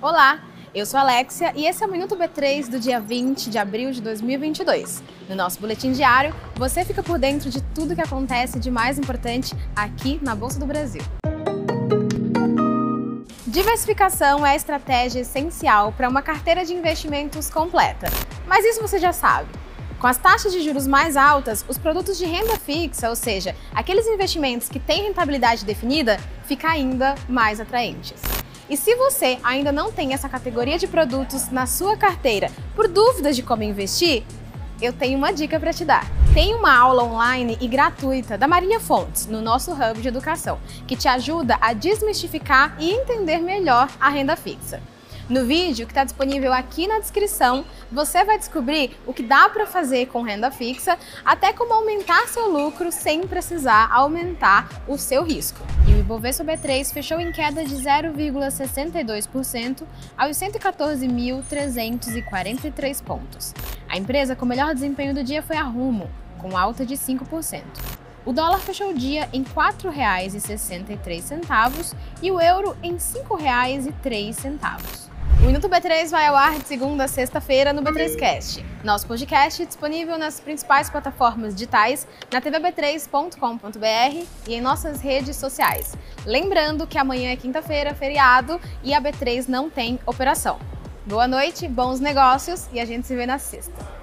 Olá, eu sou Alexia e esse é o Minuto B3 do dia 20 de abril de 2022. No nosso boletim diário, você fica por dentro de tudo que acontece de mais importante aqui na Bolsa do Brasil. Diversificação é a estratégia essencial para uma carteira de investimentos completa. Mas isso você já sabe. Com as taxas de juros mais altas, os produtos de renda fixa, ou seja, aqueles investimentos que têm rentabilidade definida, ficam ainda mais atraentes. E se você ainda não tem essa categoria de produtos na sua carteira por dúvidas de como investir, eu tenho uma dica para te dar. Tem uma aula online e gratuita da Marinha Fontes no nosso hub de educação, que te ajuda a desmistificar e entender melhor a renda fixa. No vídeo que está disponível aqui na descrição, você vai descobrir o que dá para fazer com renda fixa, até como aumentar seu lucro sem precisar aumentar o seu risco. E o Ibovespa B3 fechou em queda de 0,62% aos 114.343 pontos. A empresa com melhor desempenho do dia foi a Rumo, com alta de 5%. O dólar fechou o dia em R$ 4,63 e o euro em R$ 5,03. O Minuto B3 vai ao ar de segunda a sexta-feira no B3Cast. Nosso podcast é disponível nas principais plataformas digitais, na tvb3.com.br e em nossas redes sociais. Lembrando que amanhã é quinta-feira, feriado, e a B3 não tem operação. Boa noite, bons negócios e a gente se vê na sexta.